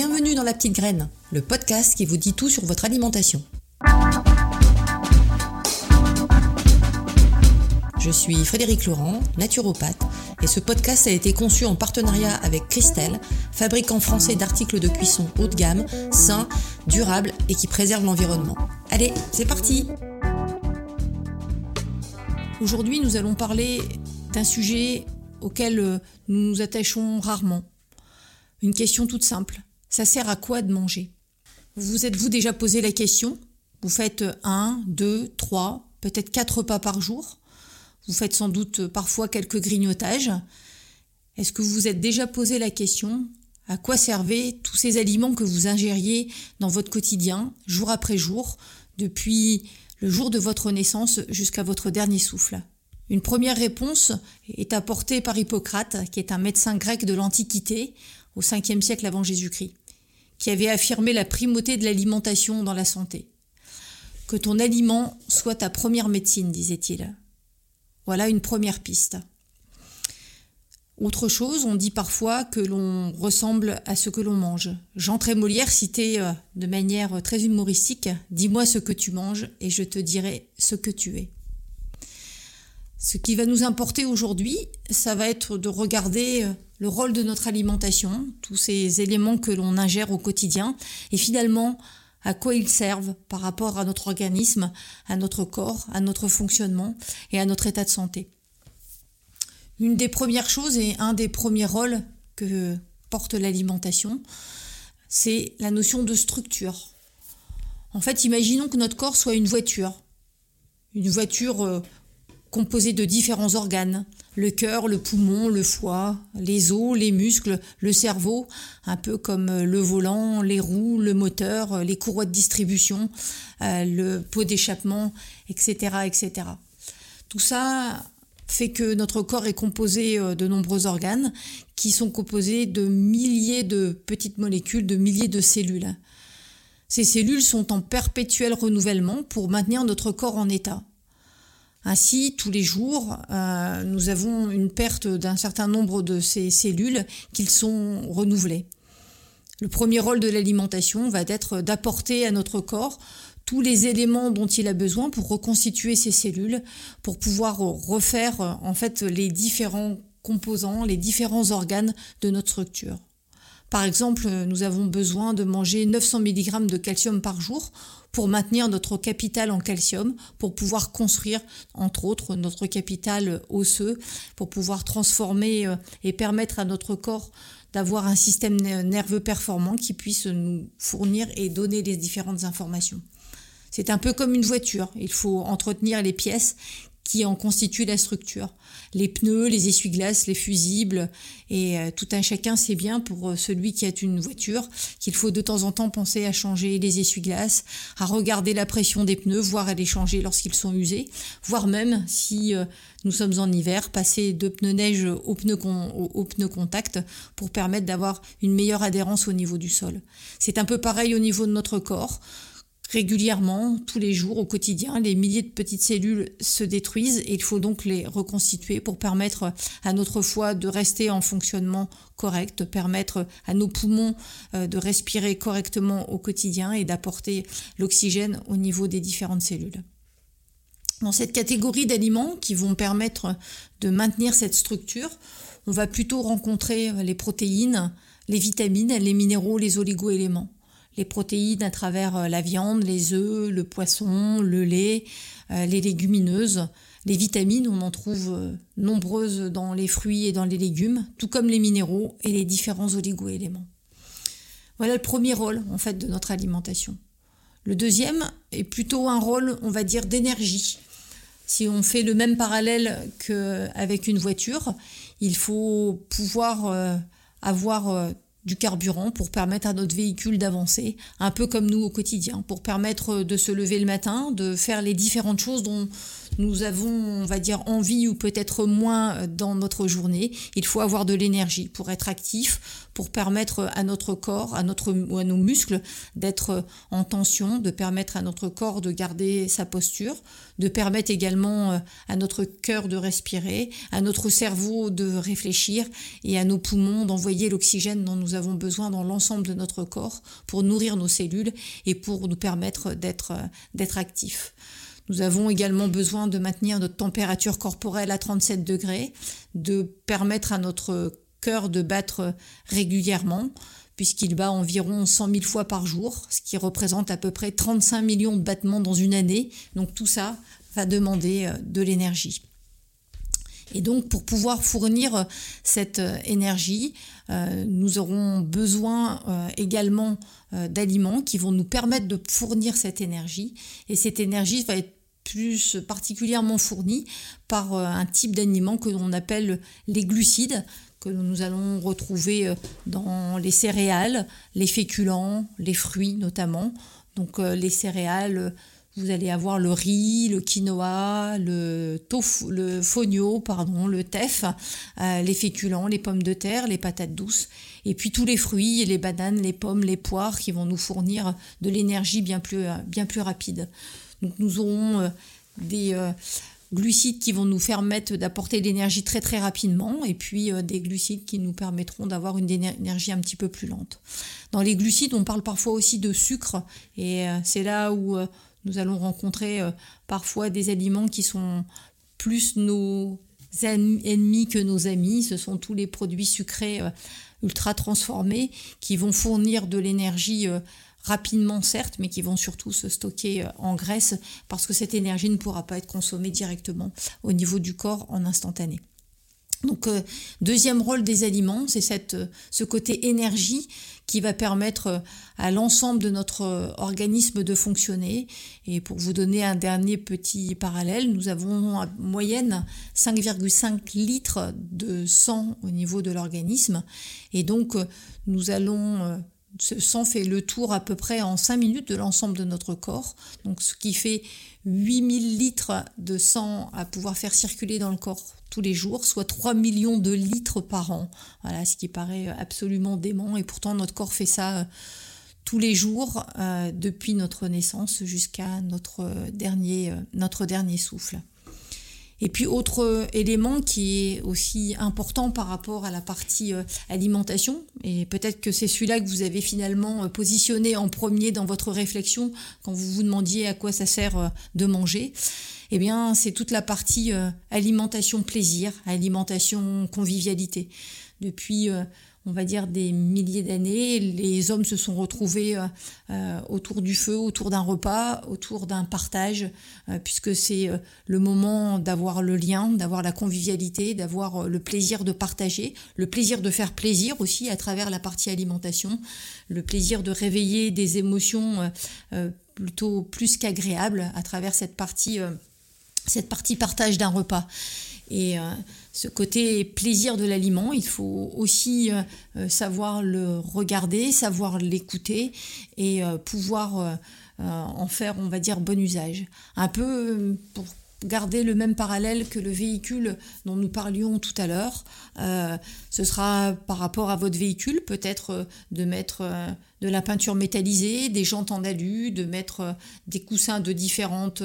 Bienvenue dans La Petite Graine, le podcast qui vous dit tout sur votre alimentation. Je suis Frédéric Laurent, naturopathe, et ce podcast a été conçu en partenariat avec Christelle, fabricant français d'articles de cuisson haut de gamme, sains, durables et qui préservent l'environnement. Allez, c'est parti Aujourd'hui, nous allons parler d'un sujet auquel euh, nous nous attachons rarement. Une question toute simple. Ça sert à quoi de manger? Vous vous êtes-vous déjà posé la question? Vous faites un, deux, trois, peut-être quatre repas par jour? Vous faites sans doute parfois quelques grignotages? Est-ce que vous vous êtes déjà posé la question à quoi servaient tous ces aliments que vous ingériez dans votre quotidien, jour après jour, depuis le jour de votre naissance jusqu'à votre dernier souffle? Une première réponse est apportée par Hippocrate, qui est un médecin grec de l'Antiquité, au 5e siècle avant Jésus-Christ, qui avait affirmé la primauté de l'alimentation dans la santé. Que ton aliment soit ta première médecine, disait-il. Voilà une première piste. Autre chose, on dit parfois que l'on ressemble à ce que l'on mange. Jean Trémolière citait euh, de manière très humoristique Dis-moi ce que tu manges et je te dirai ce que tu es. Ce qui va nous importer aujourd'hui, ça va être de regarder euh, le rôle de notre alimentation, tous ces éléments que l'on ingère au quotidien, et finalement à quoi ils servent par rapport à notre organisme, à notre corps, à notre fonctionnement et à notre état de santé. Une des premières choses et un des premiers rôles que porte l'alimentation, c'est la notion de structure. En fait, imaginons que notre corps soit une voiture. Une voiture composée de différents organes. Le cœur, le poumon, le foie, les os, les muscles, le cerveau, un peu comme euh, le volant, les roues, le moteur, euh, les courroies de distribution, euh, le pot d'échappement, etc., etc. Tout ça fait que notre corps est composé de nombreux organes qui sont composés de milliers de petites molécules, de milliers de cellules. Ces cellules sont en perpétuel renouvellement pour maintenir notre corps en état. Ainsi, tous les jours, euh, nous avons une perte d'un certain nombre de ces cellules qu'ils sont renouvelées. Le premier rôle de l'alimentation va être d'apporter à notre corps tous les éléments dont il a besoin pour reconstituer ces cellules, pour pouvoir refaire en fait les différents composants, les différents organes de notre structure. Par exemple, nous avons besoin de manger 900 mg de calcium par jour pour maintenir notre capital en calcium, pour pouvoir construire, entre autres, notre capital osseux, pour pouvoir transformer euh, et permettre à notre corps d'avoir un système nerveux performant qui puisse nous fournir et donner les différentes informations. C'est un peu comme une voiture. Il faut entretenir les pièces qui en constituent la structure. Les pneus, les essuie-glaces, les fusibles, et euh, tout un chacun sait bien pour euh, celui qui a une voiture qu'il faut de temps en temps penser à changer les essuie-glaces, à regarder la pression des pneus, voire à les changer lorsqu'ils sont usés, voire même si euh, nous sommes en hiver, passer de pneus neige aux pneus, aux contact pour permettre d'avoir une meilleure adhérence au niveau du sol. C'est un peu pareil au niveau de notre corps régulièrement, tous les jours, au quotidien. Les milliers de petites cellules se détruisent et il faut donc les reconstituer pour permettre à notre foie de rester en fonctionnement correct, permettre à nos poumons euh, de respirer correctement au quotidien et d'apporter l'oxygène au niveau des différentes cellules. Dans cette catégorie d'aliments qui vont permettre de maintenir cette structure, on va plutôt rencontrer les protéines, les vitamines, les minéraux, les oligo-éléments les protéines à travers euh, la viande, les œufs, le poisson, le lait, euh, les légumineuses. Les vitamines, on en trouve euh, nombreuses dans les fruits et dans les légumes, tout comme les minéraux et les différents oligo-éléments. Voilà le premier rôle en fait de notre alimentation. Le deuxième est plutôt un rôle, on va dire, d'énergie. Si on fait le même parallèle qu'avec une voiture, il faut pouvoir avoir du carburant pour permettre à notre véhicule d'avancer, un peu comme nous au quotidien, pour permettre de se lever le matin, de faire les différentes choses dont nous avons, on va dire, envie ou peut-être moins dans notre journée, il faut avoir de l'énergie pour être actif, pour permettre à notre corps, à, notre, ou à nos muscles d'être en tension, de permettre à notre corps de garder sa posture, de permettre également à notre cœur de respirer, à notre cerveau de réfléchir et à nos poumons d'envoyer l'oxygène dont nous avons besoin dans l'ensemble de notre corps pour nourrir nos cellules et pour nous permettre d'être d'être actifs. Nous avons également besoin de maintenir notre température corporelle à 37 degrés, de permettre à notre cœur de battre régulièrement, puisqu'il bat environ 100 000 fois par jour, ce qui représente à peu près 35 millions de battements dans une année. Donc tout ça va demander euh, de l'énergie. Et donc pour pouvoir fournir euh, cette euh, énergie, nous aurons besoin également d'aliments qui vont nous permettre de fournir cette énergie. Et cette énergie va être plus particulièrement fournie par un type d'aliment que l'on appelle les glucides que nous allons retrouver dans les céréales, les féculents, les fruits notamment. Donc les céréales vous allez avoir le riz, le quinoa, le tofu, le fonio, pardon, le teff, euh, les féculents, les pommes de terre, les patates douces, et puis tous les fruits, les bananes, les pommes, les poires qui vont nous fournir de l'énergie bien plus, euh, bien plus rapide. Donc nous aurons euh, des glucides qui vont nous permettre d'apporter de l'énergie très très rapidement et puis des glucides qui nous permettront d'avoir une énergie un petit peu plus lente. Dans les glucides, on parle parfois aussi de sucre et c'est là où nous allons rencontrer euh, parfois des aliments qui sont plus nos ennemis que nos amis. Ce sont tous les produits sucrés euh, ultra transformés qui vont fournir de l'énergie euh, rapidement certes, mais qui vont surtout se stocker en graisse parce que cette énergie ne pourra pas être consommée directement au niveau du corps en instantané. Donc deuxième rôle des aliments, c'est cette ce côté énergie qui va permettre euh, à l'ensemble de notre euh, organisme de fonctionner. Et pour vous donner un dernier petit parallèle, nous avons en moyenne 5,5 litres de sang au niveau de l'organisme. Et donc, euh, nous allons ce sang fait le tour à peu près en 5 minutes de l'ensemble de notre corps, donc ce qui fait 8000 litres de sang à pouvoir faire circuler dans le corps tous les jours, soit 3 millions de litres par an. Voilà, ce qui paraît absolument dément. Et pourtant, notre corps fait ça euh, tous les jours euh, depuis notre naissance jusqu'à notre dernier, euh, notre dernier souffle. Et puis autre élément qui est aussi important par rapport à la partie alimentation, et peut-être que c'est celui-là que vous avez finalement positionné en premier dans votre réflexion quand vous vous demandiez à quoi ça sert de manger, eh bien, c'est toute la partie euh, alimentation plaisir, alimentation convivialité. Depuis, euh, on va dire, des milliers d'années, les hommes se sont retrouvés euh, autour du feu, autour d'un repas, autour d'un partage, puisque c'est le moment d'avoir le lien, d'avoir la convivialité, d'avoir le plaisir de partager, le plaisir de faire plaisir aussi à travers la partie alimentation, le plaisir de réveiller des émotions plutôt plus qu'agréables à travers cette partie cette partie partage d'un repas. Euh, ce côté plaisir de l'aliment, il faut aussi euh, euh, savoir le regarder, savoir l'écouter et pouvoir en faire, on va dire, bon usage. Un peu pour garder le même parallèle que le véhicule dont nous parlions tout à l'heure. ce sera par rapport à votre véhicule, peut-être de mettre de la peinture métallisée, des jantes en alu, de mettre des coussins de différentes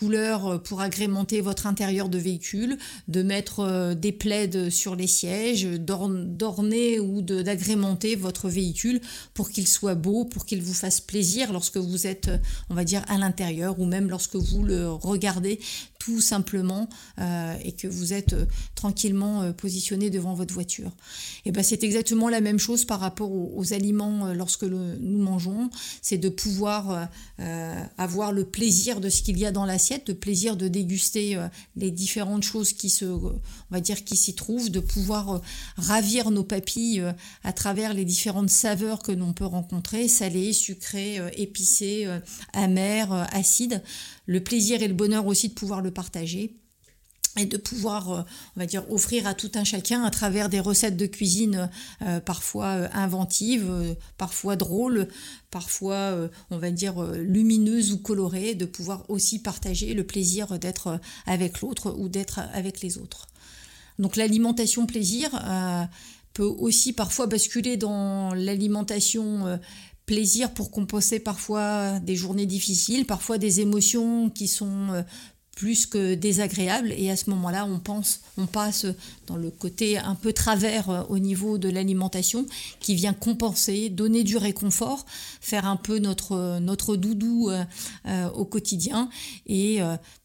couleurs euh, pour agrémenter votre intérieur de véhicule, de mettre euh, des plaids sur les sièges, d'orner ou d'agrémenter votre véhicule pour qu'il soit beau, pour qu'il vous fasse plaisir lorsque vous êtes, on va dire, à l'intérieur ou même lorsque vous le regardez tout simplement euh, et que vous êtes euh, tranquillement euh, positionné devant votre voiture. Et ben c'est exactement la même chose par rapport aux, aliments lorsque nous mangeons, c'est de pouvoir avoir le plaisir de ce qu'il y a dans l'assiette, le plaisir de déguster les différentes choses qui se, on va dire, qui s'y trouvent, de pouvoir ravir nos papilles à travers les différentes saveurs que l'on peut rencontrer, salées, sucrées, épicées, amères, acides le plaisir et le bonheur aussi de pouvoir le partager. et de pouvoir, euh, on va dire, offrir à tout un chacun à travers des recettes de cuisine euh, parfois euh, inventives, parfois drôles, parfois, on va dire, lumineuses ou colorées, de pouvoir aussi partager le plaisir d'être avec l'autre ou d'être avec les autres. Donc l'alimentation plaisir peut aussi parfois basculer dans l'alimentation plaisir pour compenser parfois des journées difficiles, parfois des émotions qui sont plus que désagréable et à ce moment-là on pense on passe dans le côté un peu travers euh, au niveau de l'alimentation qui vient compenser donner du réconfort faire un peu notre notre doudou euh, euh, au quotidien. Et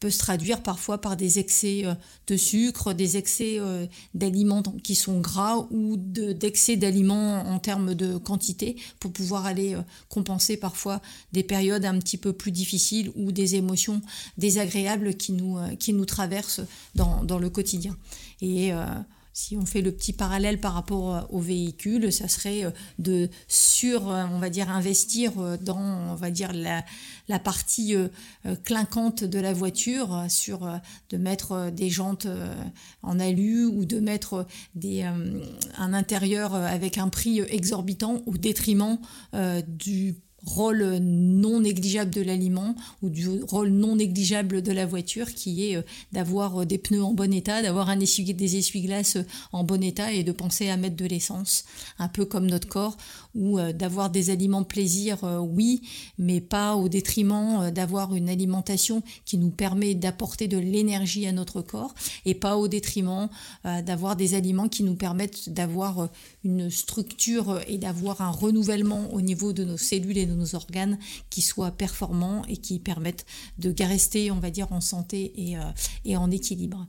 peut se traduire parfois par des excès euh, de sucre, des excès euh, d'aliments qui sont gras ou d'excès d'aliments en termes de quantité pour pouvoir aller euh, compenser parfois des périodes un petit peu plus difficiles ou des émotions désagréables qui nous, qui nous traversent dans, dans le quotidien. Et si on fait le petit parallèle par rapport euh, au véhicule, ça serait euh, de sur, euh, on va dire, investir dans, on va dire, la, la partie clinquante de la voiture, sur de mettre des jantes en alu ou de mettre des, un intérieur avec un prix exorbitant au détriment du rôle non négligeable de l'aliment ou du rôle non négligeable de la voiture qui est euh, d'avoir euh, des pneus en bon état, d'avoir des essuie-glaces euh, en bon état et de penser à mettre de l'essence, un peu comme notre corps, ou d'avoir des aliments plaisir, oui, mais pas au détriment d'avoir une alimentation qui nous permet d'apporter de l'énergie à notre corps et pas au détriment d'avoir des aliments qui nous permettent d'avoir une structure et d'avoir un renouvellement au niveau de nos cellules et de nos organes qui soient performants et qui permettent de rester, on va dire, en santé et, euh, et en équilibre.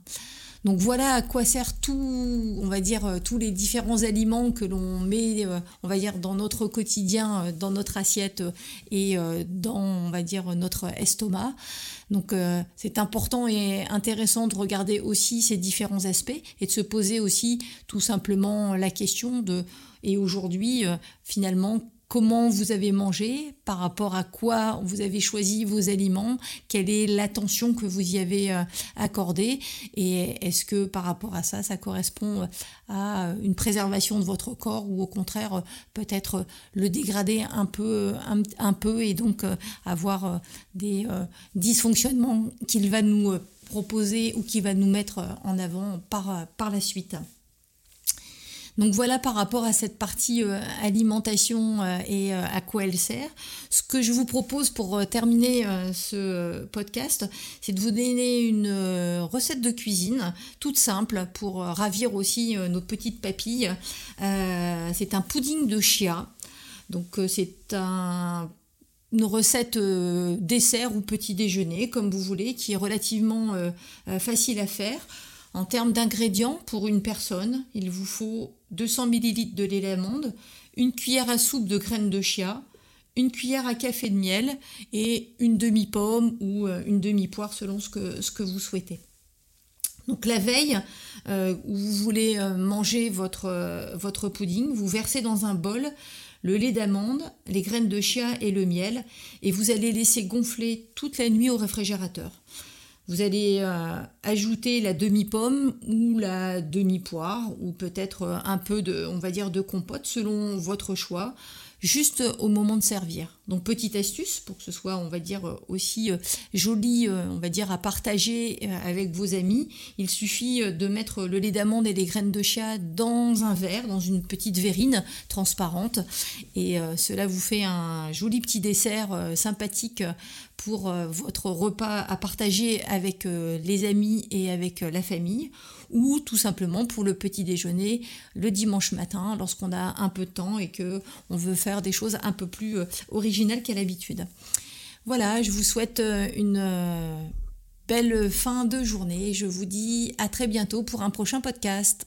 Donc voilà à quoi sert tout, on va dire, euh, tous les différents aliments que l'on met, euh, on va dire, dans notre quotidien, dans notre assiette et dans, on va dire, notre estomac. Donc c'est important et intéressant de regarder aussi ces différents aspects et de se poser aussi tout simplement la question de, et aujourd'hui, finalement, comment vous avez mangé, par rapport à quoi vous avez choisi vos aliments, quelle est l'attention que vous y avez euh, accordée et est-ce que par rapport à ça, ça correspond à une préservation de votre corps ou au contraire peut-être le dégrader un peu, un, peu et donc euh, avoir des euh, dysfonctionnements qu'il va nous proposer ou qu'il va nous mettre en avant par, par la suite? Donc voilà par rapport à cette partie euh, alimentation euh, et euh, à quoi elle sert. Ce que je vous propose pour terminer ce podcast, c'est de vous donner une recette de cuisine toute simple pour ravir aussi nos petites papilles. c'est un pudding de chia. Donc c'est une recette dessert ou petit déjeuner, comme vous voulez, qui est relativement facile à faire. En termes d'ingrédients, pour une personne, il vous faut 200 ml de lait d'amande, une cuillère à soupe de graines de chia, une cuillère à café de miel et une demi-pomme ou euh, une demi-poire selon ce que, vous souhaitez. Donc la veille euh, où vous voulez euh, manger votre, votre pudding, vous versez dans un bol le lait d'amande, les graines de chia et le miel et vous allez laisser gonfler toute la nuit au réfrigérateur. Vous allez euh, ajouter la demi-pomme ou la demi-poire ou peut-être euh, un peu de, on va dire, de compote selon votre choix juste au moment de servir. Donc petite astuce pour que ce soit, on va dire, euh, aussi euh, joli, euh, on va dire, à partager avec vos amis. Il suffit de mettre le lait d'amande et les graines de chia dans un verre, dans une petite verrine transparente. Et cela vous fait un joli petit dessert sympathique pour votre repas à partager avec les amis et avec la famille ou tout simplement pour le petit déjeuner le dimanche matin lorsqu'on a un peu de temps et que on veut faire des choses un peu plus euh, originales qu'à l'habitude. Voilà, je vous souhaite euh, une euh, belle fin de journée. Je vous dis à très bientôt pour un prochain podcast.